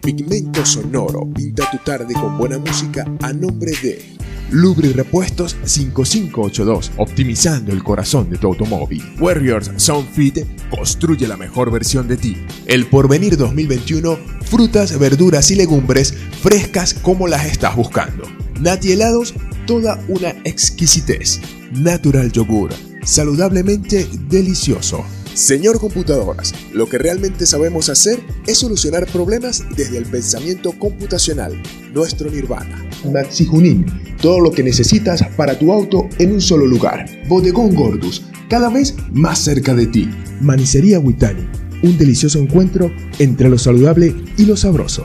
Pigmento Sonoro pinta tu tarde con buena música a nombre de Lubri Repuestos 5582, optimizando el corazón de tu automóvil. Warriors Sound Fit construye la mejor versión de ti. El Porvenir 2021, frutas, verduras y legumbres frescas como las estás buscando. Nati helados, toda una exquisitez. Natural yogur, saludablemente delicioso. Señor Computadoras, lo que realmente sabemos hacer es solucionar problemas desde el pensamiento computacional, nuestro nirvana. Maxi Junín, todo lo que necesitas para tu auto en un solo lugar. Bodegón Gordus, cada vez más cerca de ti. Manicería Witani, un delicioso encuentro entre lo saludable y lo sabroso.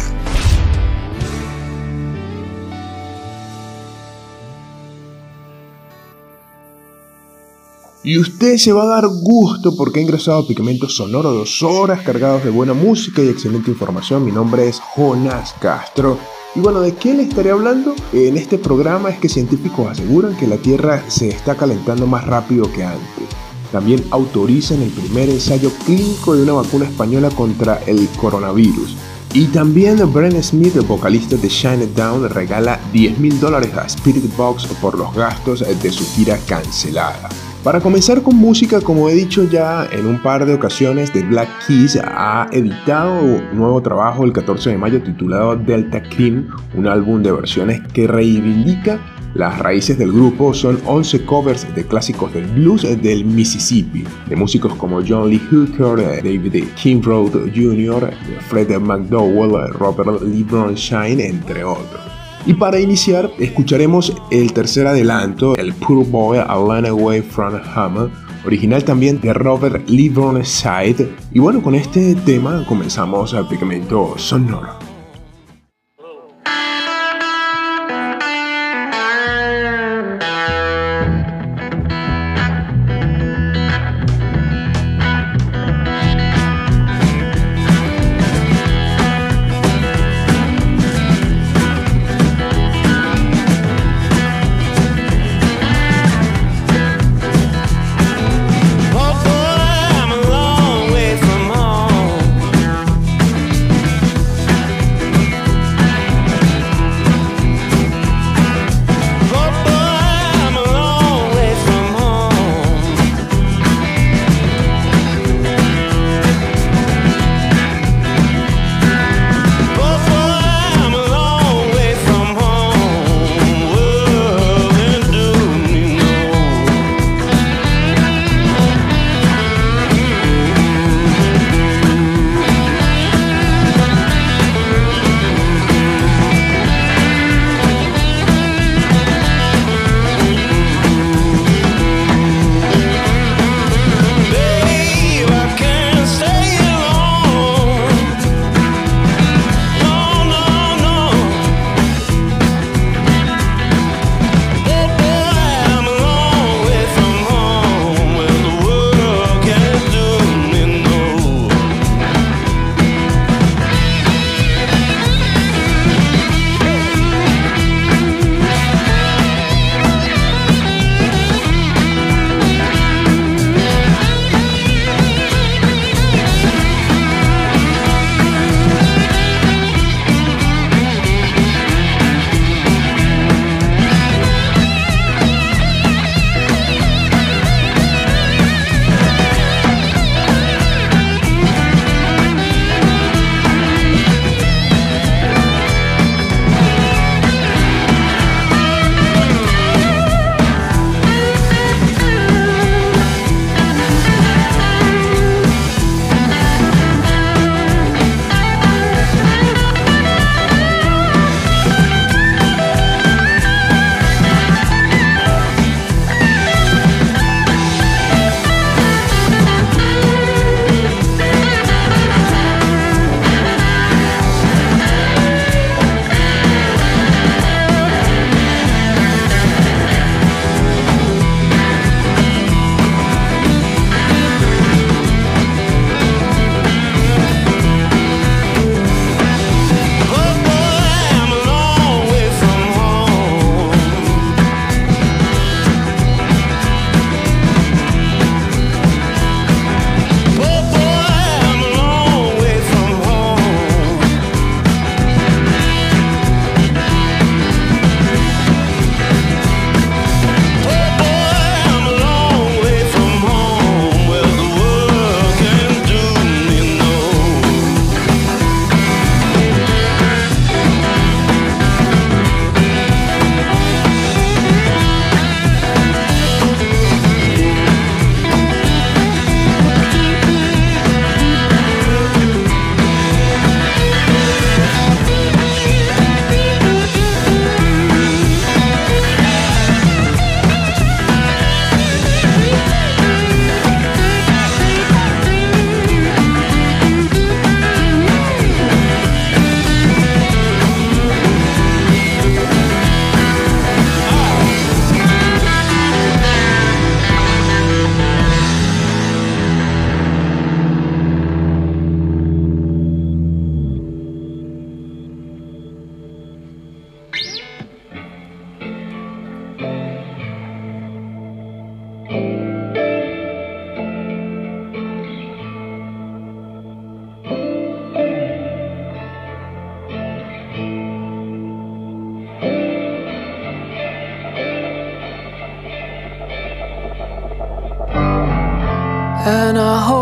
Y usted se va a dar gusto porque ha ingresado a Pigmento Sonoro dos horas cargados de buena música y excelente información. Mi nombre es Jonas Castro. Y bueno, ¿de qué le estaré hablando? En este programa es que científicos aseguran que la Tierra se está calentando más rápido que antes. También autorizan el primer ensayo clínico de una vacuna española contra el coronavirus. Y también Brent Smith, el vocalista de Shine It Down, regala 10 mil dólares a Spirit Box por los gastos de su gira cancelada. Para comenzar con música, como he dicho ya en un par de ocasiones, The Black Keys ha editado un nuevo trabajo el 14 de mayo titulado Delta Cream, un álbum de versiones que reivindica las raíces del grupo. Son 11 covers de clásicos del blues del Mississippi, de músicos como John Lee Hooker, David Kinroad Jr., Fred McDowell, Robert Lee Shine, entre otros. Y para iniciar, escucharemos el tercer adelanto, el Poor Boy A Away from Hammer, original también de Robert Lee Burnside. Y bueno, con este tema comenzamos el pigmento sonoro.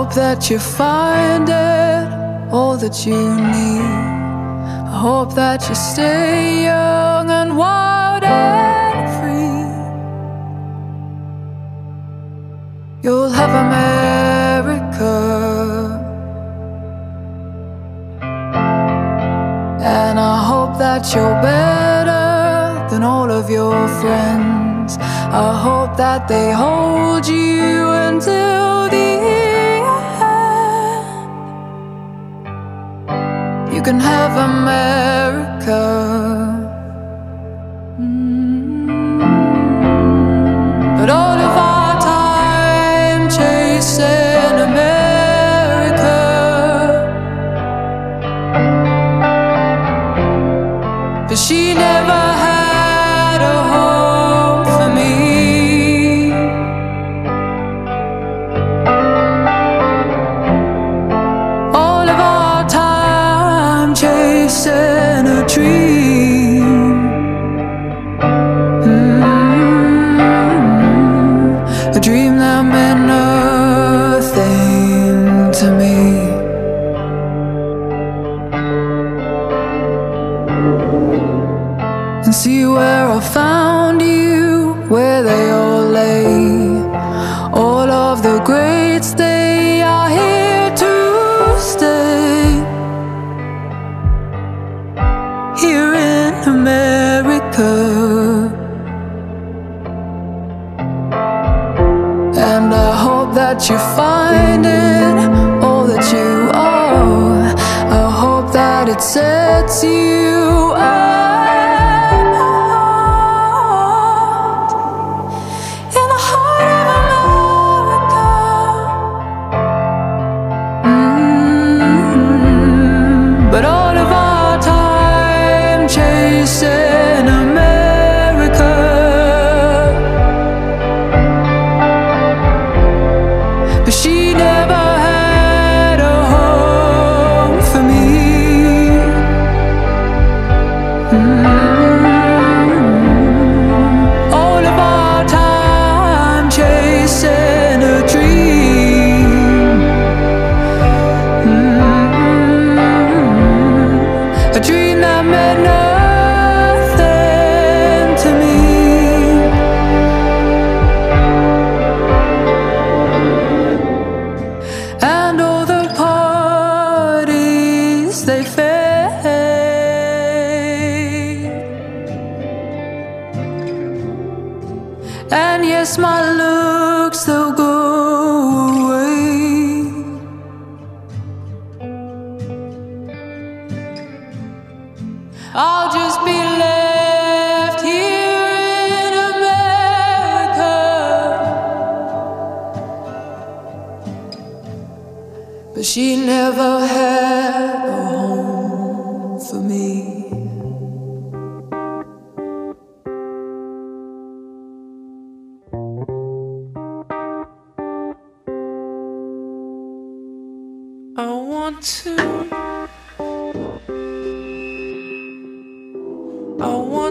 hope that you find it all that you need. I hope that you stay young and wild and free. You'll have America, and I hope that you're better than all of your friends. I hope that they hold you until. can have America.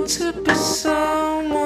to be someone.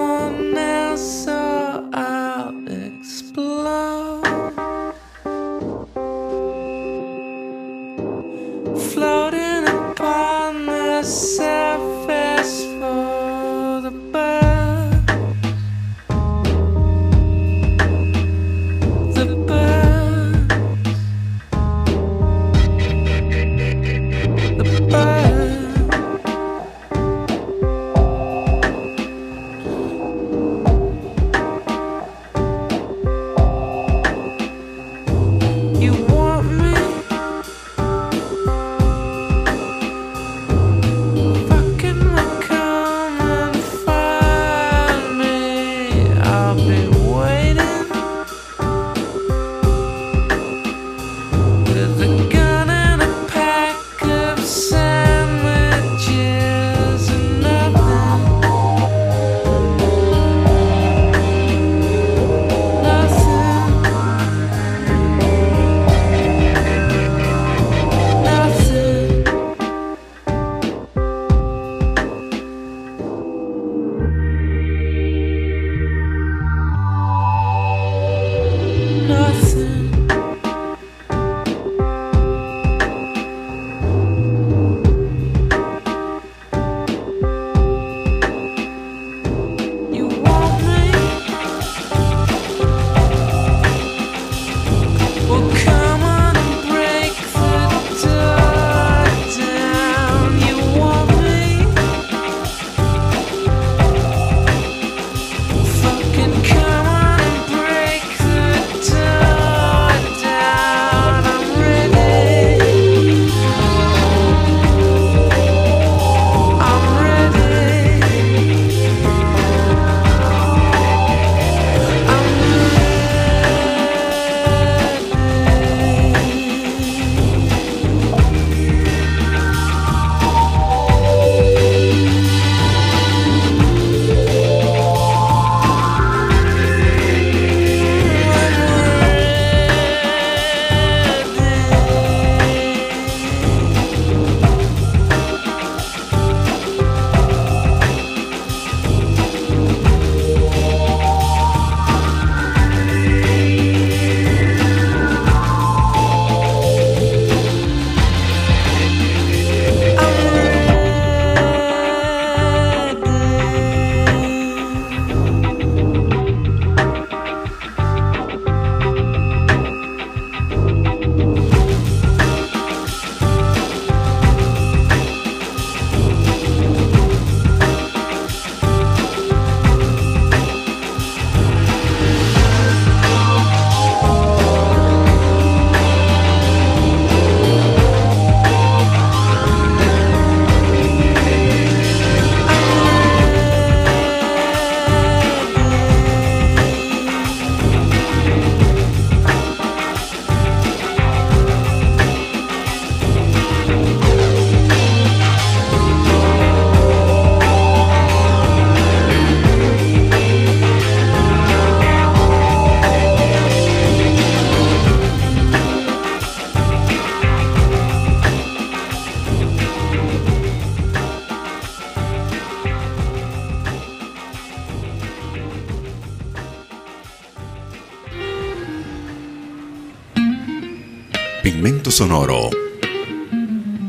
Sonoro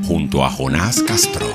junto a Jonás Castro.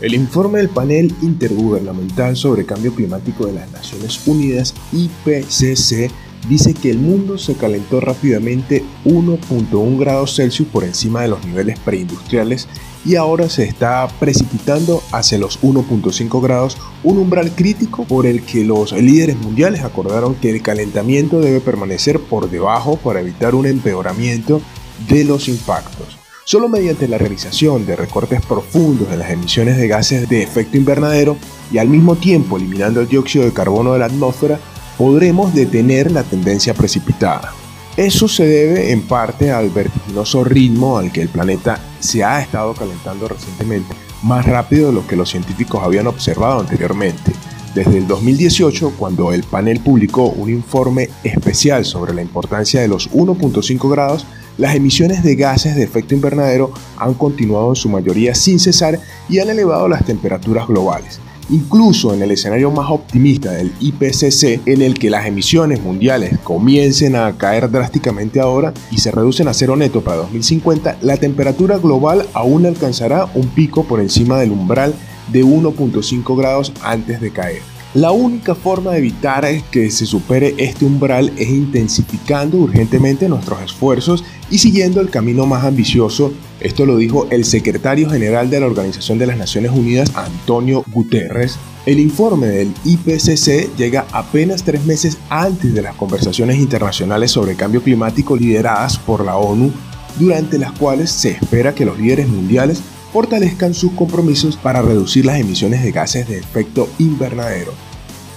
El informe del panel intergubernamental sobre cambio climático de las Naciones Unidas, IPCC, dice que el mundo se calentó rápidamente 1.1 grados Celsius por encima de los niveles preindustriales y ahora se está precipitando hacia los 1.5 grados, un umbral crítico por el que los líderes mundiales acordaron que el calentamiento debe permanecer por debajo para evitar un empeoramiento de los impactos. Solo mediante la realización de recortes profundos en las emisiones de gases de efecto invernadero y al mismo tiempo eliminando el dióxido de carbono de la atmósfera, podremos detener la tendencia precipitada. Eso se debe en parte al vertiginoso ritmo al que el planeta se ha estado calentando recientemente, más rápido de lo que los científicos habían observado anteriormente. Desde el 2018, cuando el panel publicó un informe especial sobre la importancia de los 1.5 grados, las emisiones de gases de efecto invernadero han continuado en su mayoría sin cesar y han elevado las temperaturas globales. Incluso en el escenario más optimista del IPCC, en el que las emisiones mundiales comiencen a caer drásticamente ahora y se reducen a cero neto para 2050, la temperatura global aún alcanzará un pico por encima del umbral de 1.5 grados antes de caer. La única forma de evitar que se supere este umbral es intensificando urgentemente nuestros esfuerzos y siguiendo el camino más ambicioso. Esto lo dijo el secretario general de la Organización de las Naciones Unidas, Antonio Guterres. El informe del IPCC llega apenas tres meses antes de las conversaciones internacionales sobre cambio climático lideradas por la ONU, durante las cuales se espera que los líderes mundiales fortalezcan sus compromisos para reducir las emisiones de gases de efecto invernadero.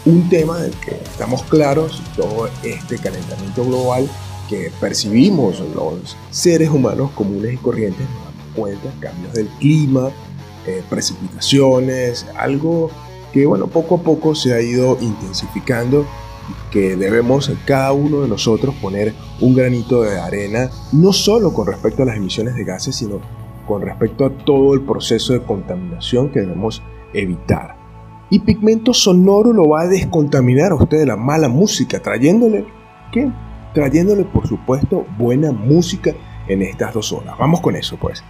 Un tema del que estamos claros, todo este calentamiento global que percibimos los seres humanos comunes y corrientes, nos damos cuenta, cambios del clima, eh, precipitaciones, algo que bueno, poco a poco se ha ido intensificando y que debemos cada uno de nosotros poner un granito de arena, no solo con respecto a las emisiones de gases, sino con respecto a todo el proceso de contaminación que debemos evitar. Y Pigmento Sonoro lo va a descontaminar a usted de la mala música, trayéndole, ¿qué? Trayéndole, por supuesto, buena música en estas dos horas. Vamos con eso, pues.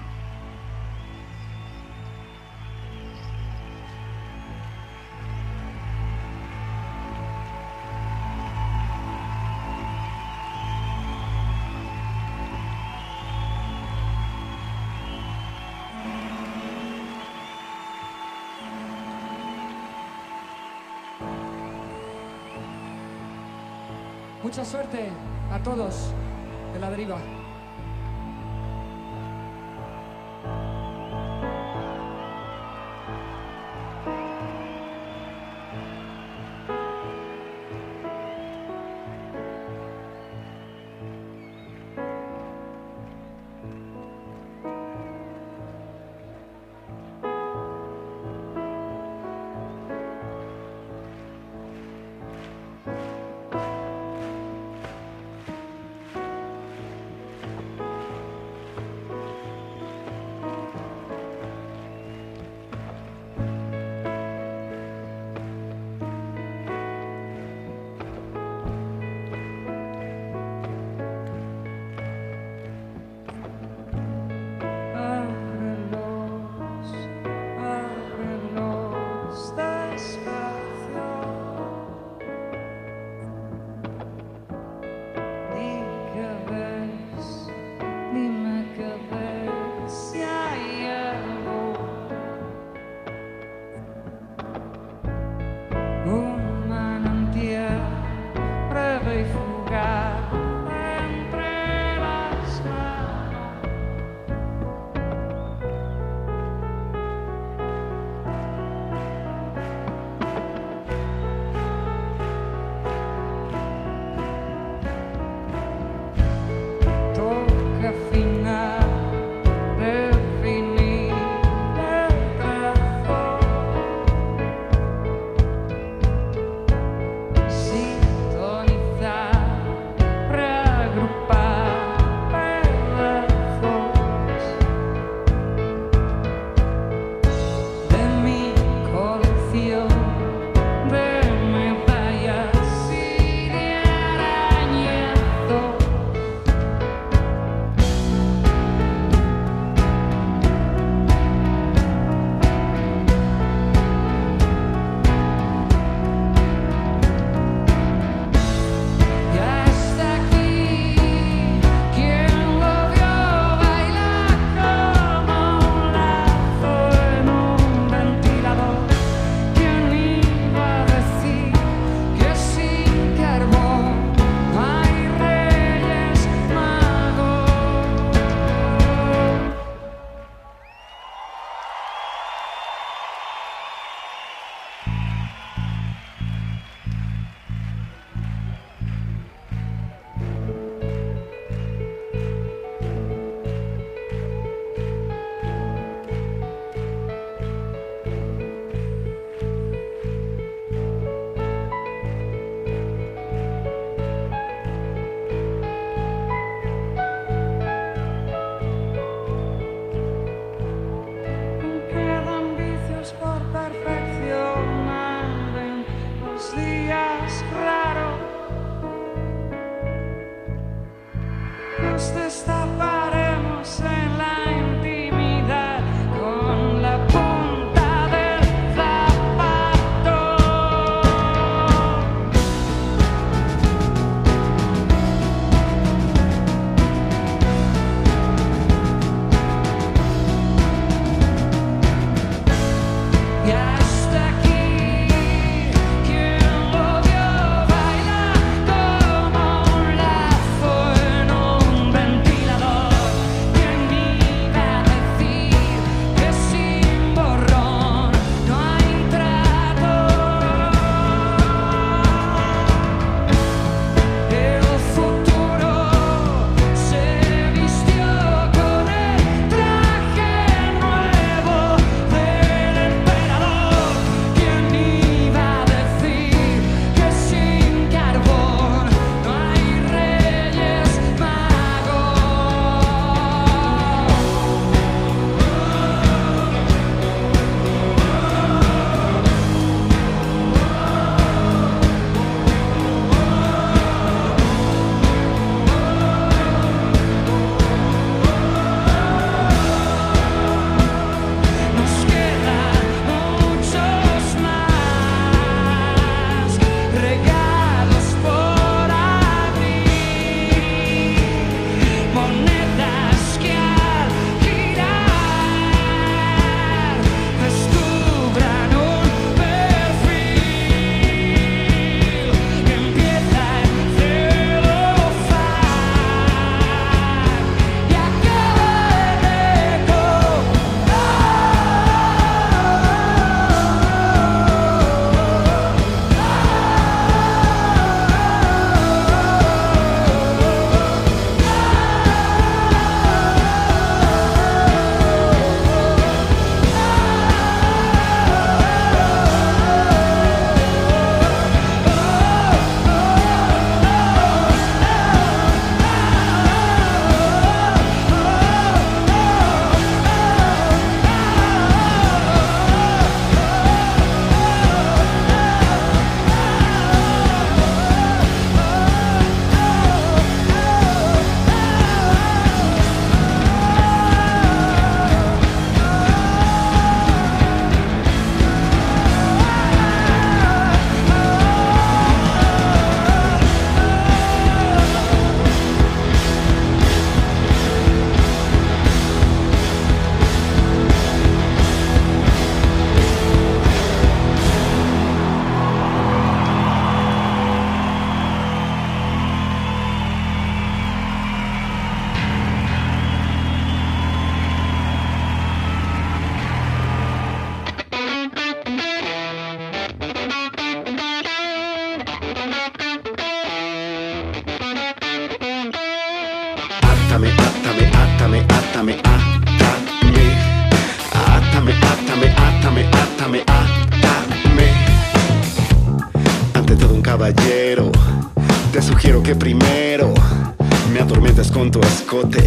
con tu escote.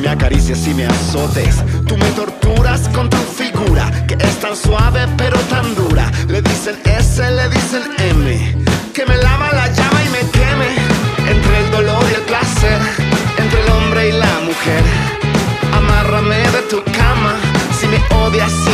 Me acaricias y me azotes. Tú me torturas con tu figura, que es tan suave pero tan dura. Le dicen S, le dicen M. Que me lava la llama y me queme. Entre el dolor y el placer, entre el hombre y la mujer. Amárrame de tu cama si me odias.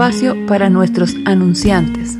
Espacio para nuestros anunciantes.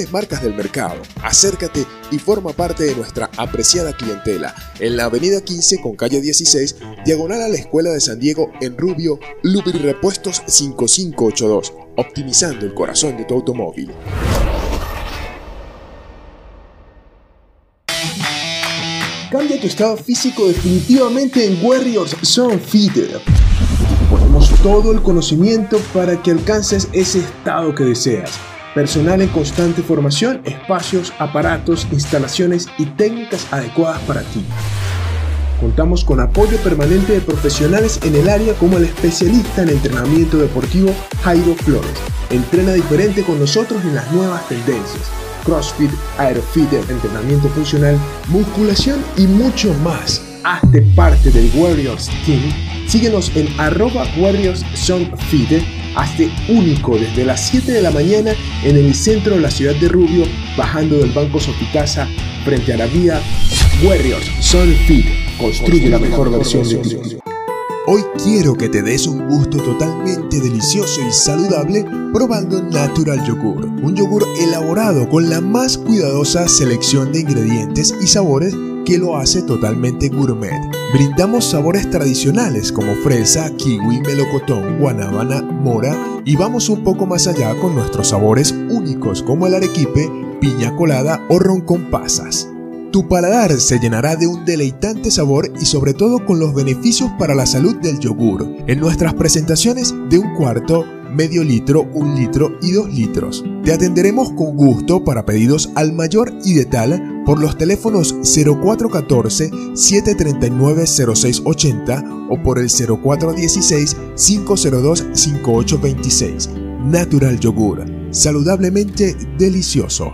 marcas del mercado. Acércate y forma parte de nuestra apreciada clientela en la avenida 15 con calle 16, diagonal a la Escuela de San Diego en Rubio, Lubri Repuestos 5582, optimizando el corazón de tu automóvil. Cambia tu estado físico definitivamente en Warriors Zone Feeder. Ponemos todo el conocimiento para que alcances ese estado que deseas personal en constante formación, espacios, aparatos, instalaciones y técnicas adecuadas para ti. Contamos con apoyo permanente de profesionales en el área como el especialista en entrenamiento deportivo Jairo Flores. Entrena diferente con nosotros en las nuevas tendencias. CrossFit, Aerofit, entrenamiento funcional, musculación y mucho más. Hazte parte del Warriors Team. Síguenos en arroba Warriors Hazte único desde las 7 de la mañana en el centro de la ciudad de Rubio, bajando del Banco Sopicasa frente a la vía Warriors Sun Fit. Construye la mejor versión de ti. Hoy quiero que te des un gusto totalmente delicioso y saludable probando Natural Yogur, un yogur elaborado con la más cuidadosa selección de ingredientes y sabores que lo hace totalmente gourmet. Brindamos sabores tradicionales como fresa, kiwi, melocotón, guanábana, mora y vamos un poco más allá con nuestros sabores únicos como el arequipe, piña colada o ron con pasas. Tu paladar se llenará de un deleitante sabor y sobre todo con los beneficios para la salud del yogur en nuestras presentaciones de un cuarto, medio litro, un litro y dos litros. Te atenderemos con gusto para pedidos al mayor y de tal por los teléfonos 0414-739-0680 o por el 0416-502-5826. Natural Yogur, saludablemente delicioso.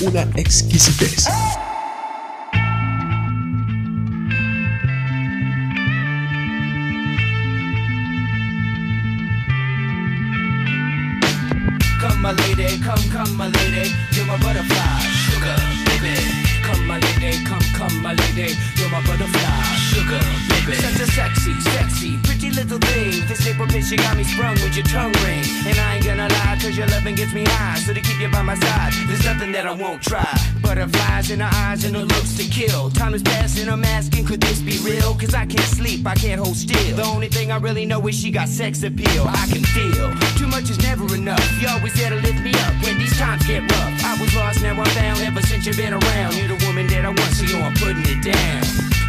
una exquisitez. Come my lady, come, come my lady, you're my butterfly, sugar, baby. Come my lady, come, come my lady, you're my butterfly, little thing. This April bitch, you got me sprung with your tongue ring. And I ain't gonna lie, cause your loving gets me high. So to keep you by my side, there's nothing that I won't try. Butterflies in her eyes and her looks to kill. Time is passing, I'm asking, could this be real? Cause I can't sleep, I can't hold still. The only thing I really know is she got sex appeal. I can feel too much is never enough. You always there to lift me up when these times get rough. I was lost, now I'm found ever since you've been around. You're the woman that I want, so yo, I'm putting it down.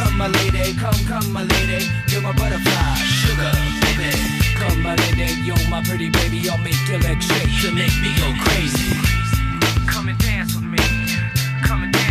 Come my lady, come, come my lady. You're my butterfly, sugar, baby. Come my lady, you're my pretty baby. I'll make your legs shake, you make me go crazy. Come and dance with me. Come and dance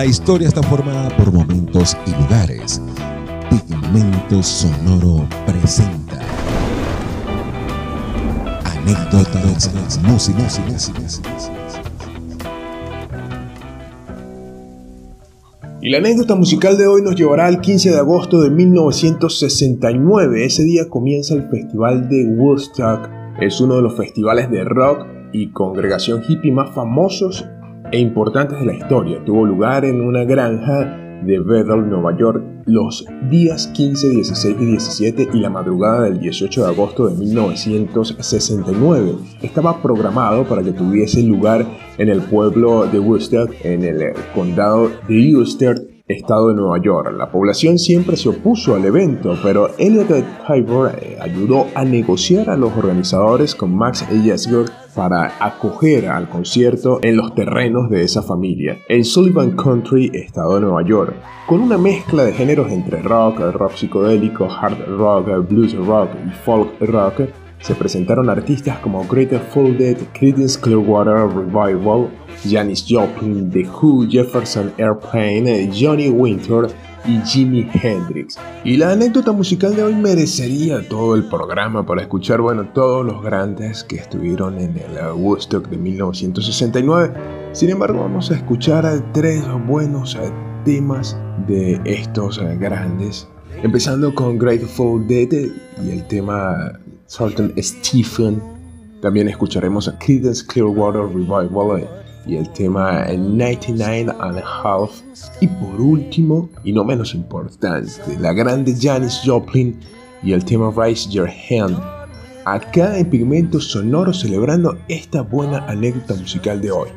La historia está formada por momentos y lugares. Pigmento Sonoro presenta anécdotas, música, Y la anécdota musical de hoy nos llevará al 15 de agosto de 1969. Ese día comienza el Festival de Woodstock. Es uno de los festivales de rock y congregación hippie más famosos e importantes de la historia. Tuvo lugar en una granja de Bethel, Nueva York, los días 15, 16 y 17 y la madrugada del 18 de agosto de 1969. Estaba programado para que tuviese lugar en el pueblo de Worcester, en el condado de Ulster, estado de Nueva York. La población siempre se opuso al evento, pero Elliot Piper eh, ayudó a negociar a los organizadores con Max Yesger para acoger al concierto en los terrenos de esa familia, en Sullivan Country, estado de Nueva York, con una mezcla de géneros entre rock, rock psicodélico, hard rock, blues rock y folk rock. Se presentaron artistas como Greater Folded, Creedence Clearwater Revival, Janis Joplin, The Who, Jefferson Airplane, Johnny Winter y Jimi Hendrix. Y la anécdota musical de hoy merecería todo el programa para escuchar, bueno, todos los grandes que estuvieron en el Woodstock de 1969. Sin embargo, vamos a escuchar tres buenos temas de estos grandes. Empezando con Grateful Dead y el tema Sultan Stephen. También escucharemos a Creedence Clearwater Revival y el tema 99 and a Half. Y por último, y no menos importante, la grande Janis Joplin y el tema Raise Your Hand. Acá en Pigmento Sonoro celebrando esta buena anécdota musical de hoy.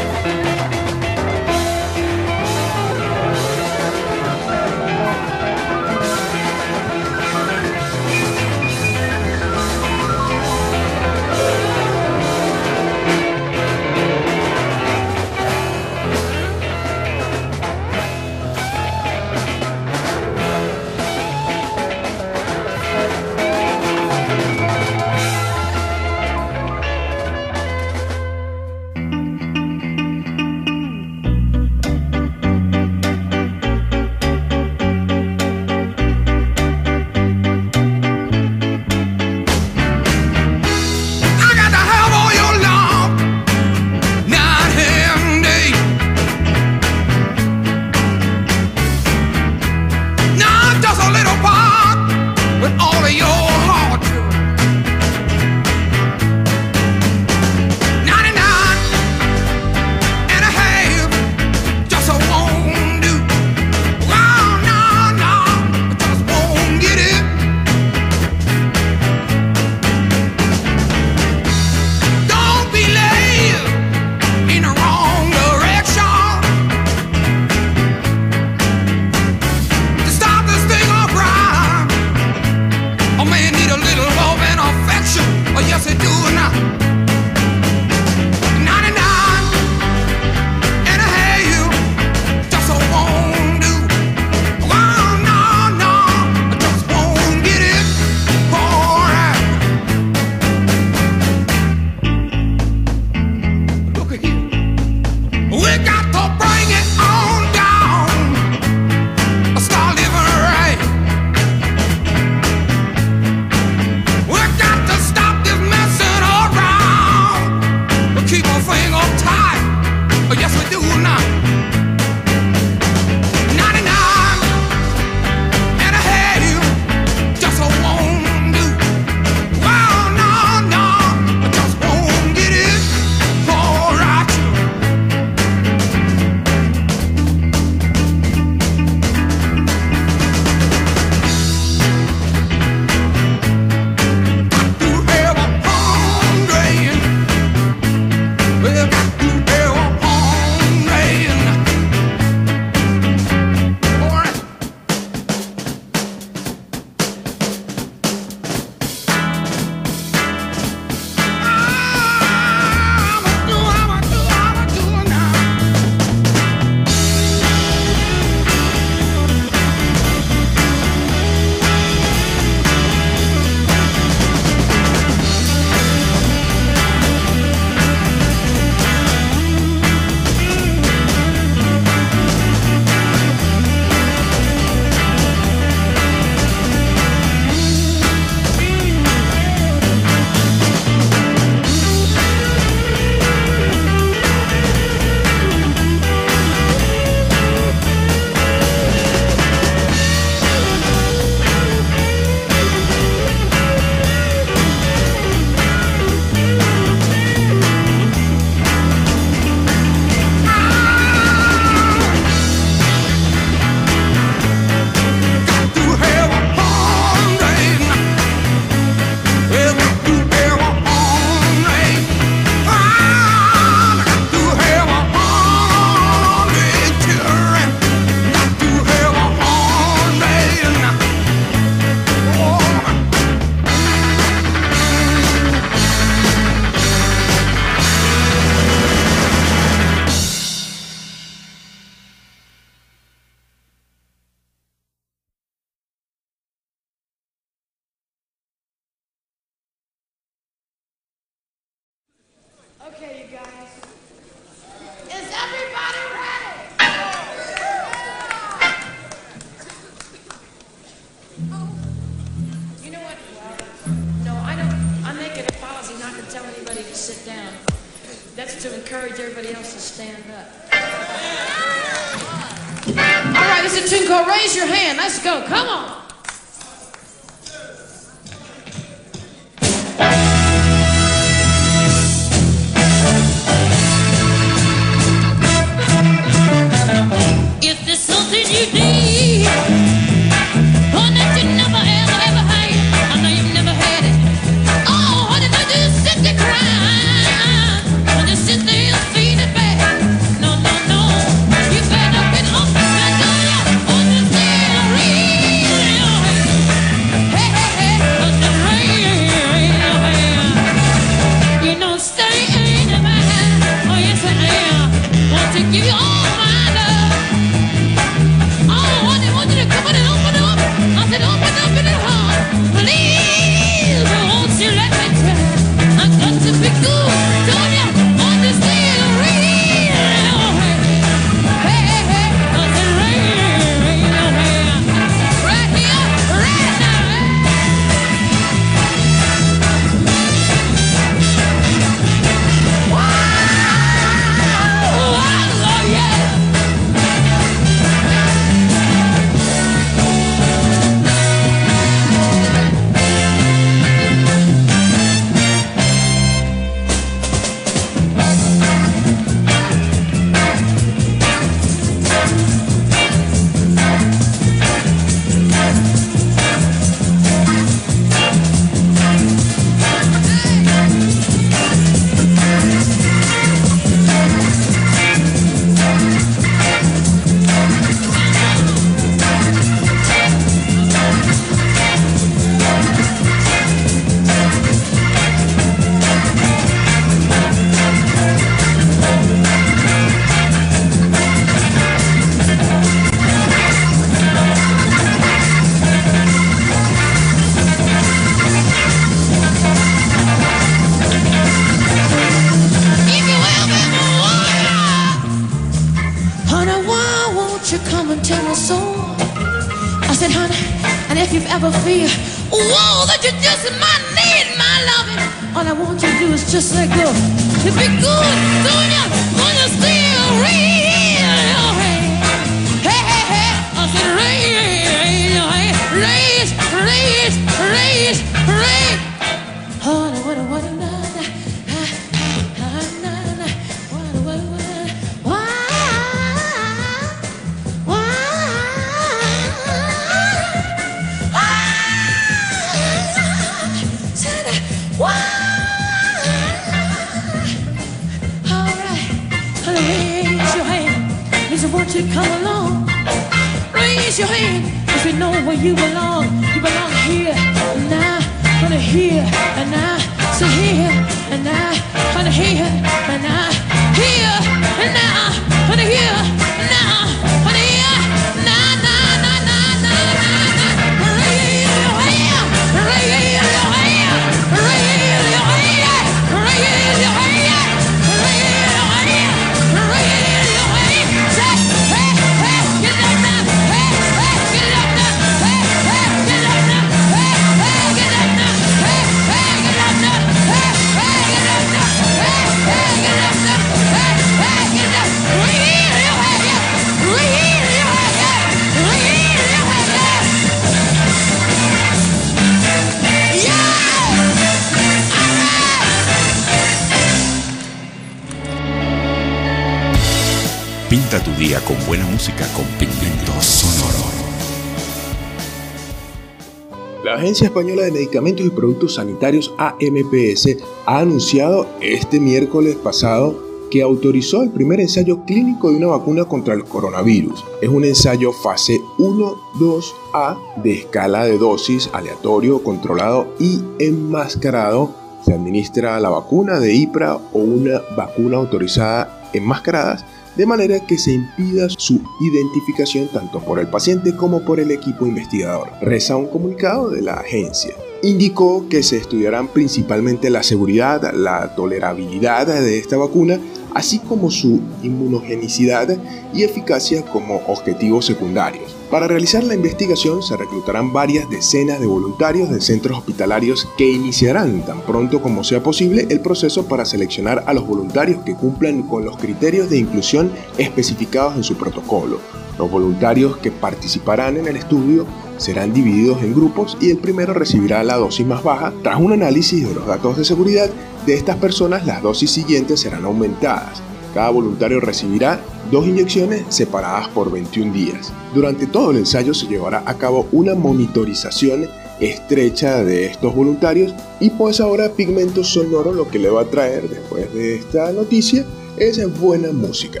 La Agencia Española de Medicamentos y Productos Sanitarios AMPS ha anunciado este miércoles pasado que autorizó el primer ensayo clínico de una vacuna contra el coronavirus. Es un ensayo fase 1-2A de escala de dosis aleatorio, controlado y enmascarado. Se administra la vacuna de IPRA o una vacuna autorizada enmascaradas de manera que se impida su identificación tanto por el paciente como por el equipo investigador, reza un comunicado de la agencia. Indicó que se estudiarán principalmente la seguridad, la tolerabilidad de esta vacuna, así como su inmunogenicidad y eficacia como objetivos secundarios. Para realizar la investigación se reclutarán varias decenas de voluntarios de centros hospitalarios que iniciarán tan pronto como sea posible el proceso para seleccionar a los voluntarios que cumplan con los criterios de inclusión especificados en su protocolo. Los voluntarios que participarán en el estudio serán divididos en grupos y el primero recibirá la dosis más baja. Tras un análisis de los datos de seguridad de estas personas, las dosis siguientes serán aumentadas. Cada voluntario recibirá dos inyecciones separadas por 21 días. Durante todo el ensayo se llevará a cabo una monitorización estrecha de estos voluntarios y pues ahora Pigmento Sonoro lo que le va a traer después de esta noticia es buena música.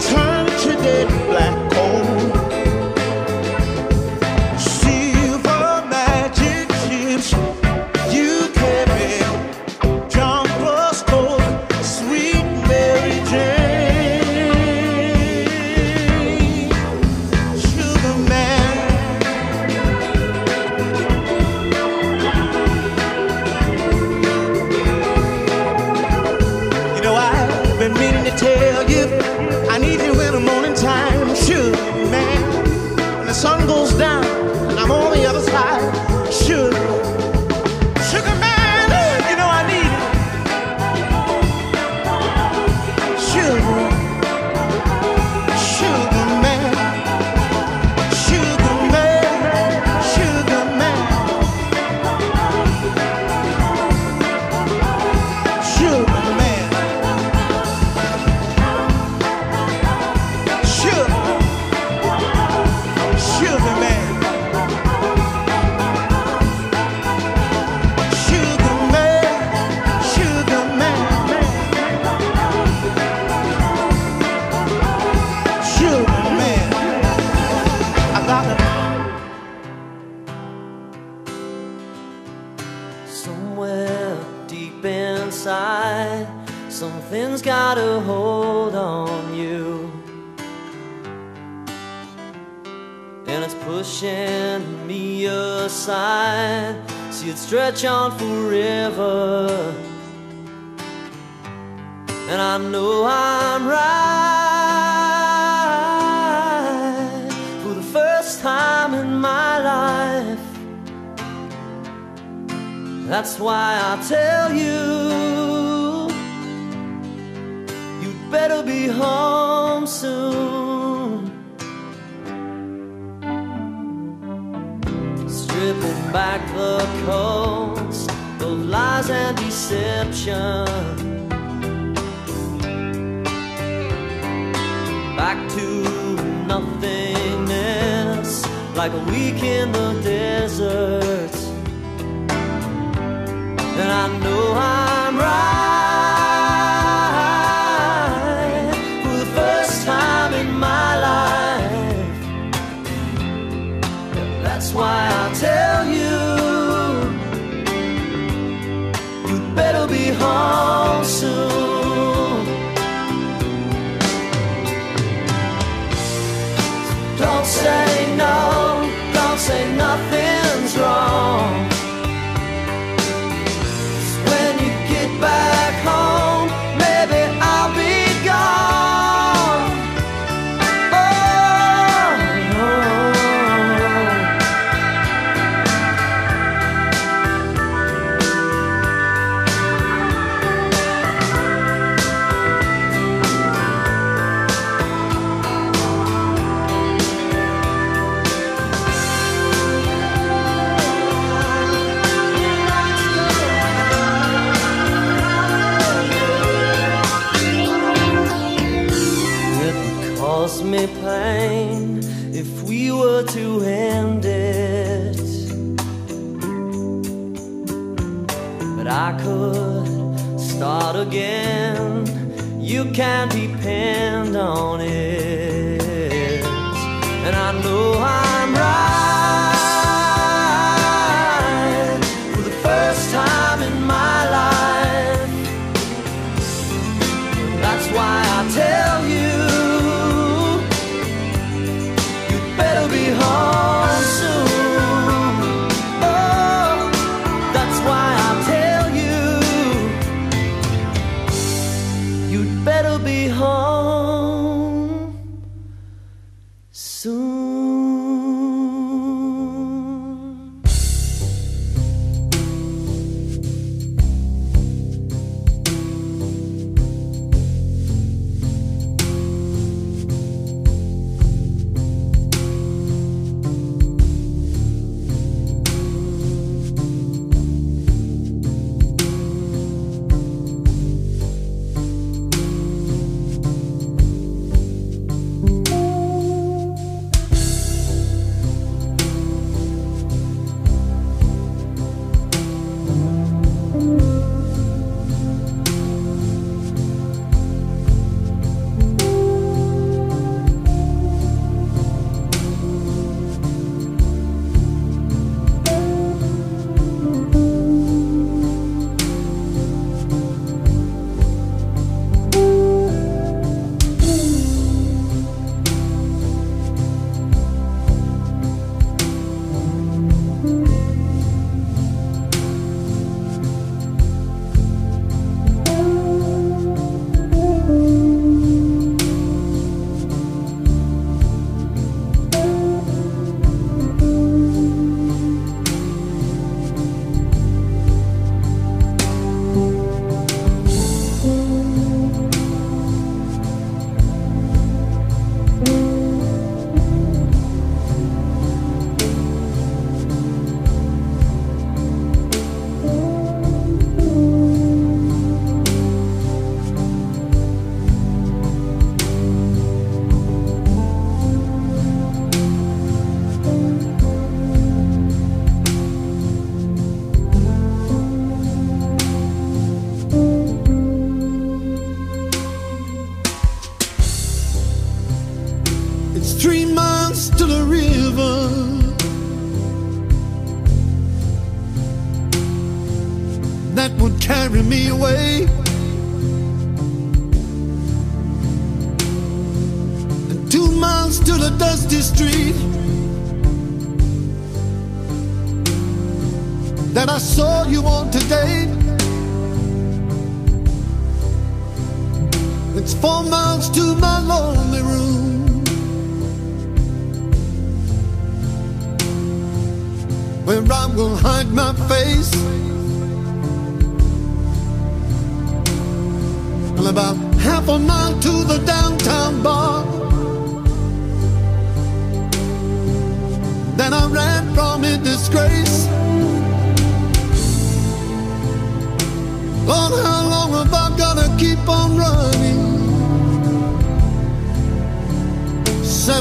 Turned to dead black. cause me pain if we were to end it. But I could start again, you can depend on it. And I know I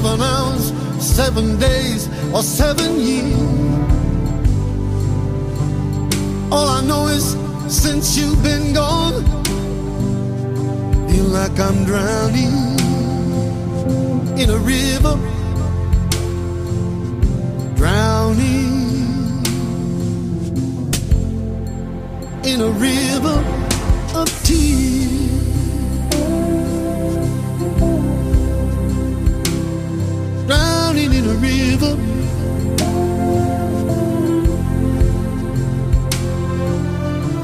seven hours, seven days, or seven years. All I know is since you've been gone, feel like I'm drowning in a river, drowning in a river of tears. drowning in a river.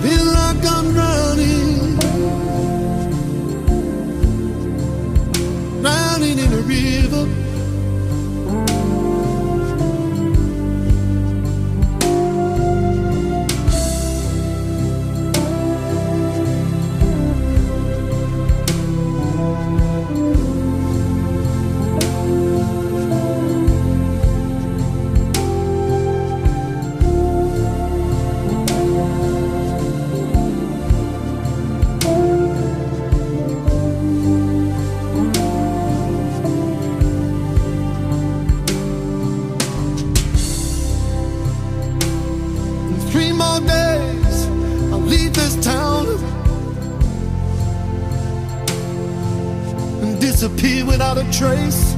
Feel like I'm drowning, drowning in a river. trace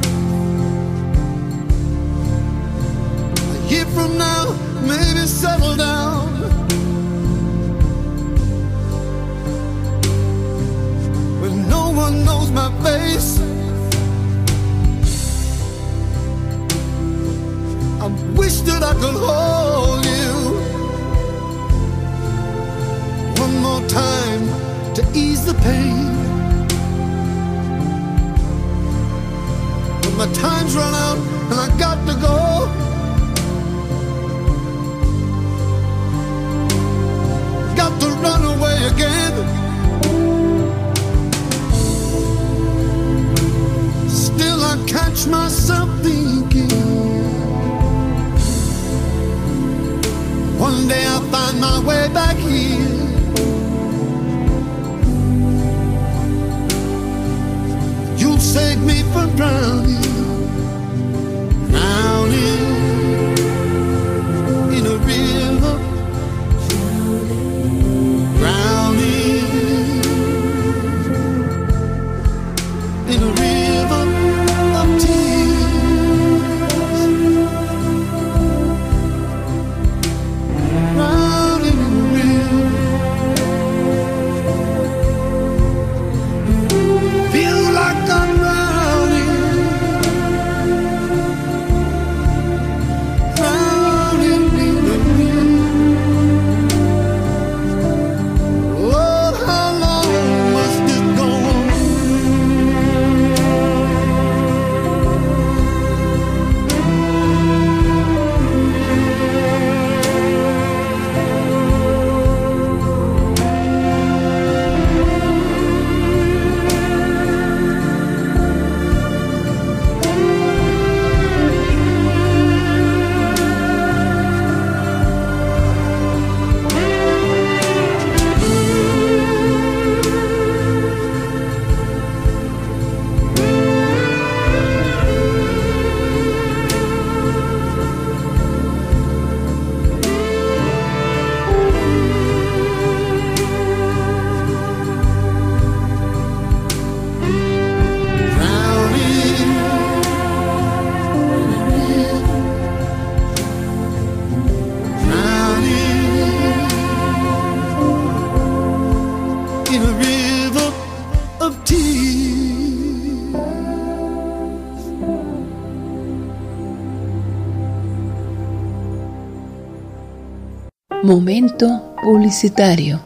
Momento publicitario.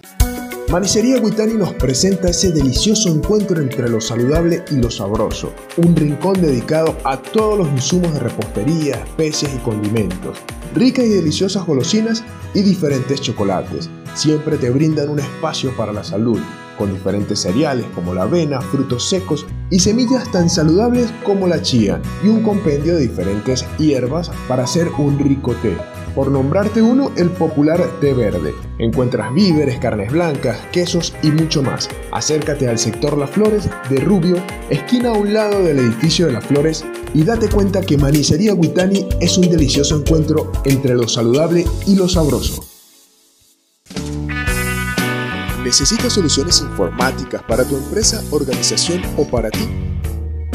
Manicería Guitani nos presenta ese delicioso encuentro entre lo saludable y lo sabroso, un rincón dedicado a todos los insumos de repostería, especias y condimentos, ricas y deliciosas golosinas y diferentes chocolates. Siempre te brindan un espacio para la salud, con diferentes cereales como la avena, frutos secos y semillas tan saludables como la chía, y un compendio de diferentes hierbas para hacer un rico té. Por nombrarte uno, el popular té verde. Encuentras víveres, carnes blancas, quesos y mucho más. Acércate al sector Las Flores de Rubio, esquina a un lado del edificio de Las Flores, y date cuenta que Manicería Guitani es un delicioso encuentro entre lo saludable y lo sabroso. ¿Necesitas soluciones informáticas para tu empresa, organización o para ti?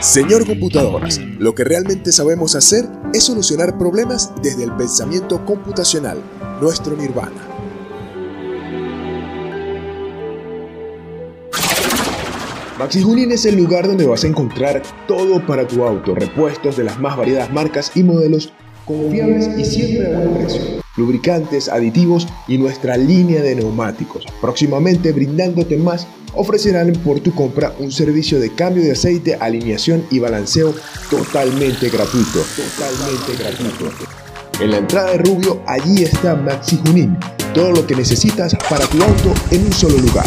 Señor Computadoras, lo que realmente sabemos hacer es solucionar problemas desde el pensamiento computacional, nuestro nirvana. Maxi Junín es el lugar donde vas a encontrar todo para tu auto, repuestos de las más variadas marcas y modelos confiables y siempre a buen precio. Lubricantes, aditivos y nuestra línea de neumáticos. Próximamente brindándote más, ofrecerán por tu compra un servicio de cambio de aceite, alineación y balanceo totalmente gratuito. Totalmente gratuito. En la entrada de Rubio, allí está Maxi Junín. Todo lo que necesitas para tu auto en un solo lugar.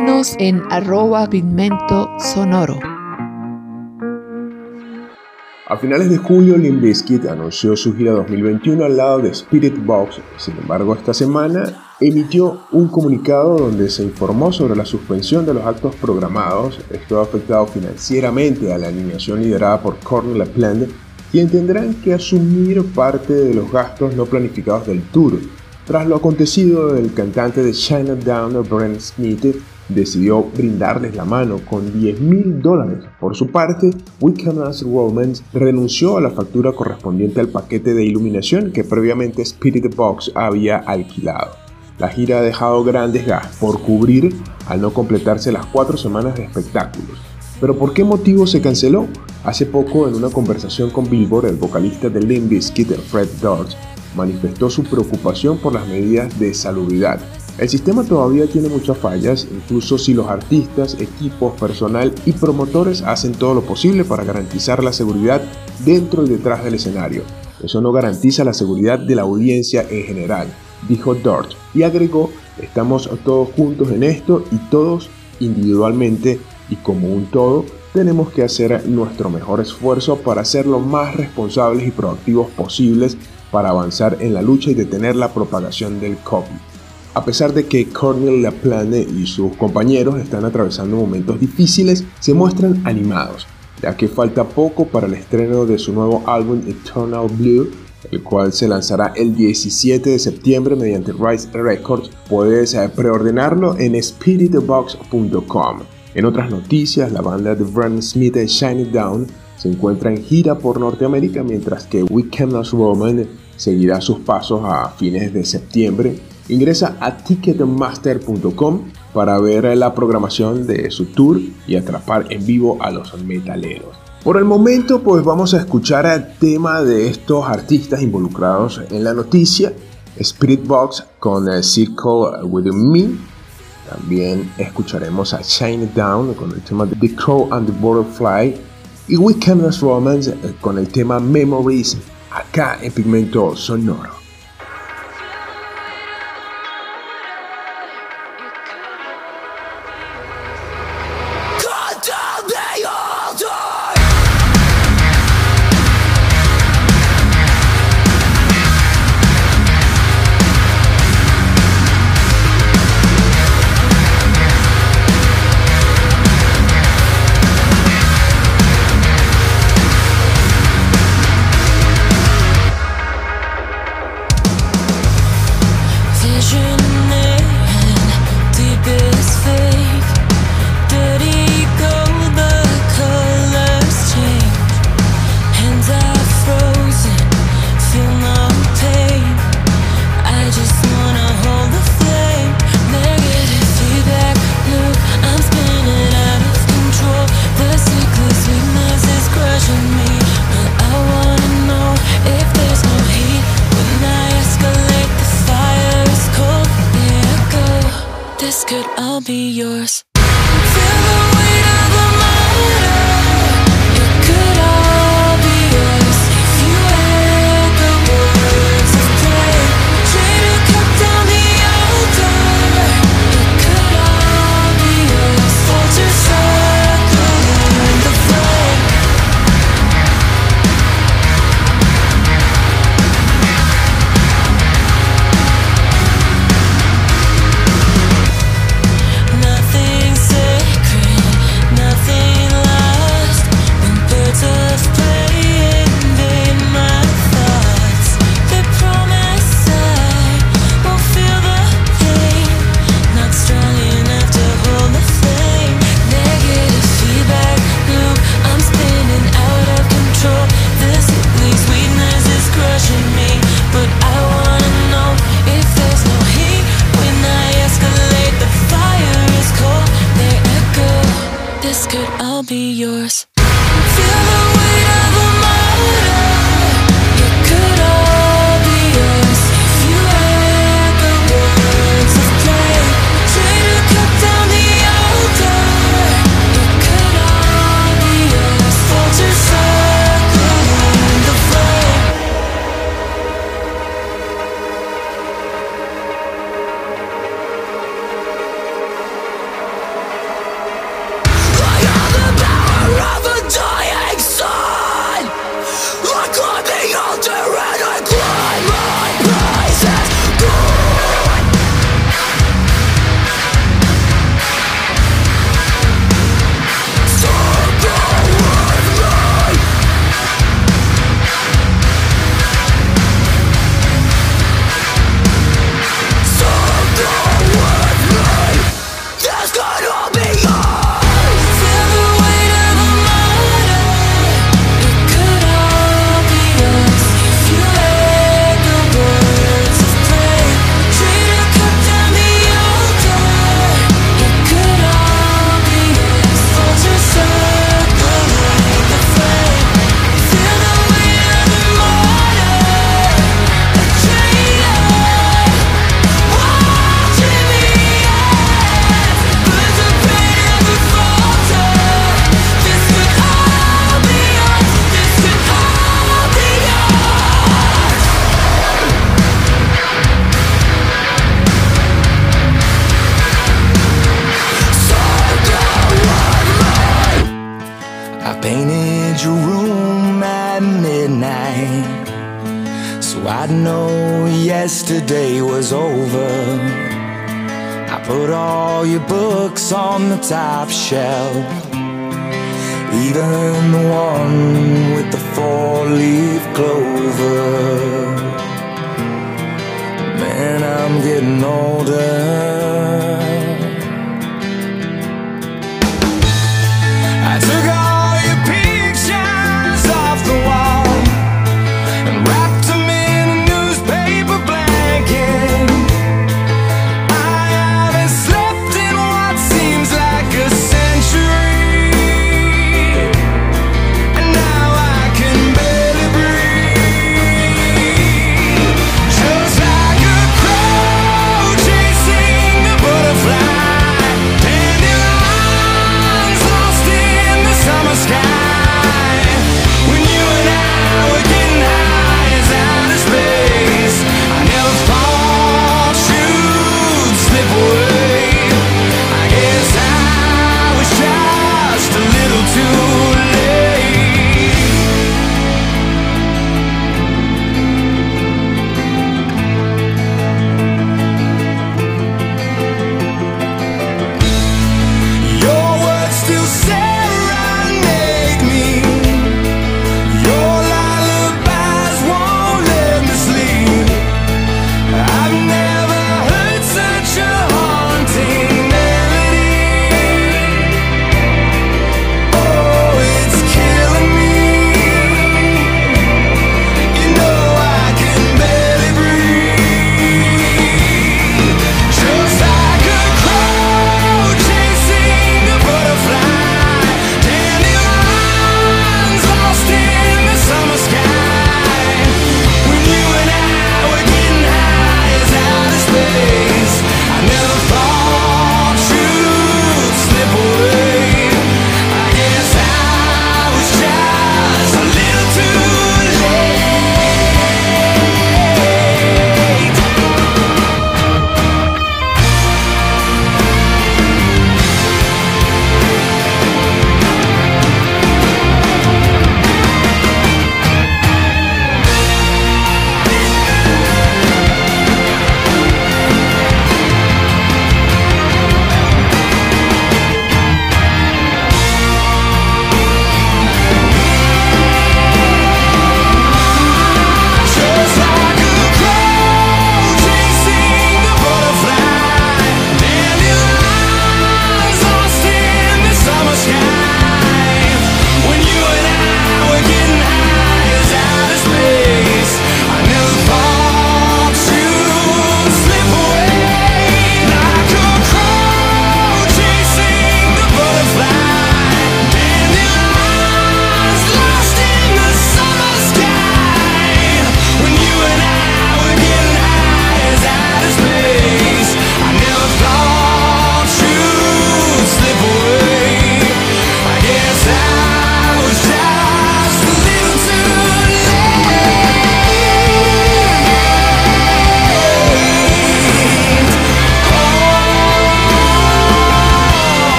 Síguenos en arroba pigmento sonoro. A finales de julio, Limp Bizkit anunció su gira 2021 al lado de Spirit Box. Sin embargo, esta semana emitió un comunicado donde se informó sobre la suspensión de los actos programados. Esto ha afectado financieramente a la animación liderada por Cornel LaPlante quien tendrán que asumir parte de los gastos no planificados del tour. Tras lo acontecido, el cantante de Chinatown, Brent Smith, decidió brindarles la mano con 10 mil dólares. Por su parte, Wickedness Romance renunció a la factura correspondiente al paquete de iluminación que previamente Spirit Box había alquilado. La gira ha dejado grandes gastos por cubrir al no completarse las cuatro semanas de espectáculos. ¿Pero por qué motivo se canceló? Hace poco, en una conversación con Billboard, el vocalista de Limp Bizkit, Fred Durst, manifestó su preocupación por las medidas de salubridad el sistema todavía tiene muchas fallas, incluso si los artistas, equipos, personal y promotores hacen todo lo posible para garantizar la seguridad dentro y detrás del escenario. Eso no garantiza la seguridad de la audiencia en general, dijo Dort, y agregó, estamos todos juntos en esto y todos individualmente y como un todo tenemos que hacer nuestro mejor esfuerzo para ser lo más responsables y proactivos posibles para avanzar en la lucha y detener la propagación del COVID. A pesar de que Cornel LaPlante y sus compañeros están atravesando momentos difíciles, se muestran animados, ya que falta poco para el estreno de su nuevo álbum Eternal Blue, el cual se lanzará el 17 de septiembre mediante Rise Records. Puedes eh, preordenarlo en spiritbox.com. En otras noticias, la banda de Brandon Smith de Shining Down se encuentra en gira por Norteamérica, mientras que We Cannot Roman seguirá sus pasos a fines de septiembre Ingresa a ticketmaster.com para ver la programación de su tour y atrapar en vivo a los metaleros. Por el momento, pues vamos a escuchar el tema de estos artistas involucrados en la noticia. Spirit Box con el Circle Within Me. También escucharemos a Shine Down con el tema The Crow and the Butterfly. Y Weekend Romance con el tema Memories acá en Pigmento Sonoro.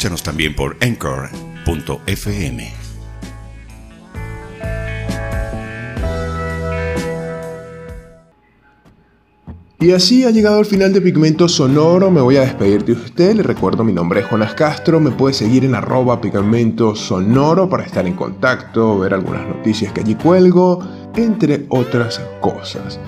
Escúchanos también por anchor.fm. Y así ha llegado el final de Pigmento Sonoro, me voy a despedir de usted, le recuerdo mi nombre es Jonas Castro, me puede seguir en arroba Pigmento Sonoro para estar en contacto, ver algunas noticias que allí cuelgo, entre otras cosas.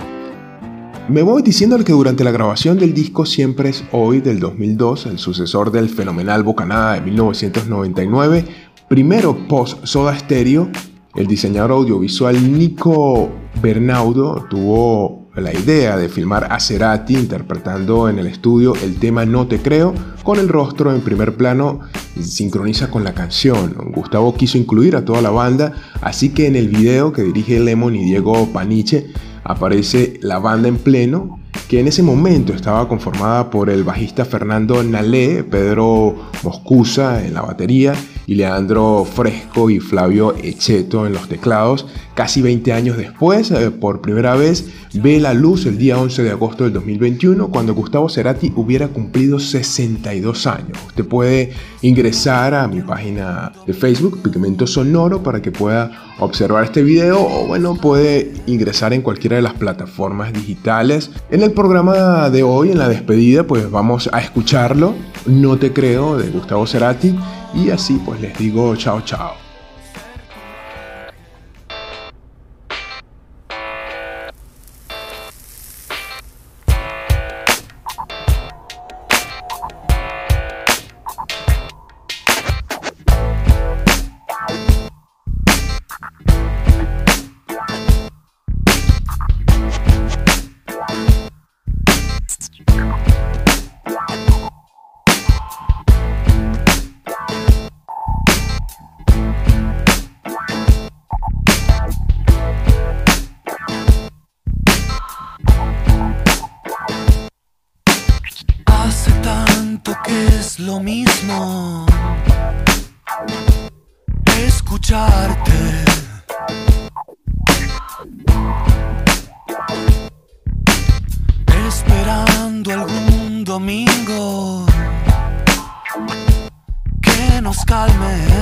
Me voy diciéndole que durante la grabación del disco Siempre es Hoy del 2002, el sucesor del fenomenal Bocanada de 1999, primero post Soda Stereo, el diseñador audiovisual Nico Bernaudo tuvo la idea de filmar a Cerati interpretando en el estudio el tema No te creo con el rostro en primer plano sincroniza con la canción. Gustavo quiso incluir a toda la banda, así que en el video que dirige Lemon y Diego Paniche aparece la banda en pleno que en ese momento estaba conformada por el bajista Fernando Nalé, Pedro Moscusa en la batería y Leandro Fresco y Flavio Echeto en los teclados. Casi 20 años después, eh, por primera vez, ve la luz el día 11 de agosto del 2021, cuando Gustavo Cerati hubiera cumplido 62 años. Usted puede ingresar a mi página de Facebook, Pigmento Sonoro, para que pueda observar este video o bueno, puede ingresar en cualquiera de las plataformas digitales. En el programa de hoy, en la despedida, pues vamos a escucharlo, No te creo, de Gustavo Cerati, y así pues les digo chao chao. Nos calme.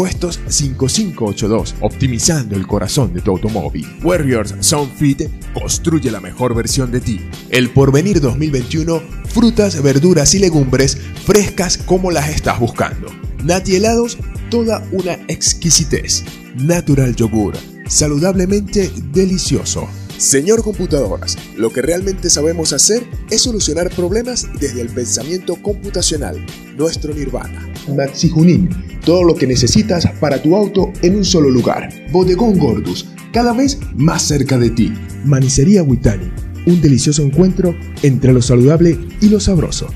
Repuestos 5582, optimizando el corazón de tu automóvil. Warriors Sound Fit construye la mejor versión de ti. El Porvenir 2021, frutas, verduras y legumbres frescas como las estás buscando. Nati helados, toda una exquisitez. Natural yogur, saludablemente delicioso. Señor Computadoras, lo que realmente sabemos hacer es solucionar problemas desde el pensamiento computacional, nuestro nirvana. Maxi Junín, todo lo que necesitas para tu auto en un solo lugar. Bodegón Gordus, cada vez más cerca de ti. Manicería Witani, un delicioso encuentro entre lo saludable y lo sabroso.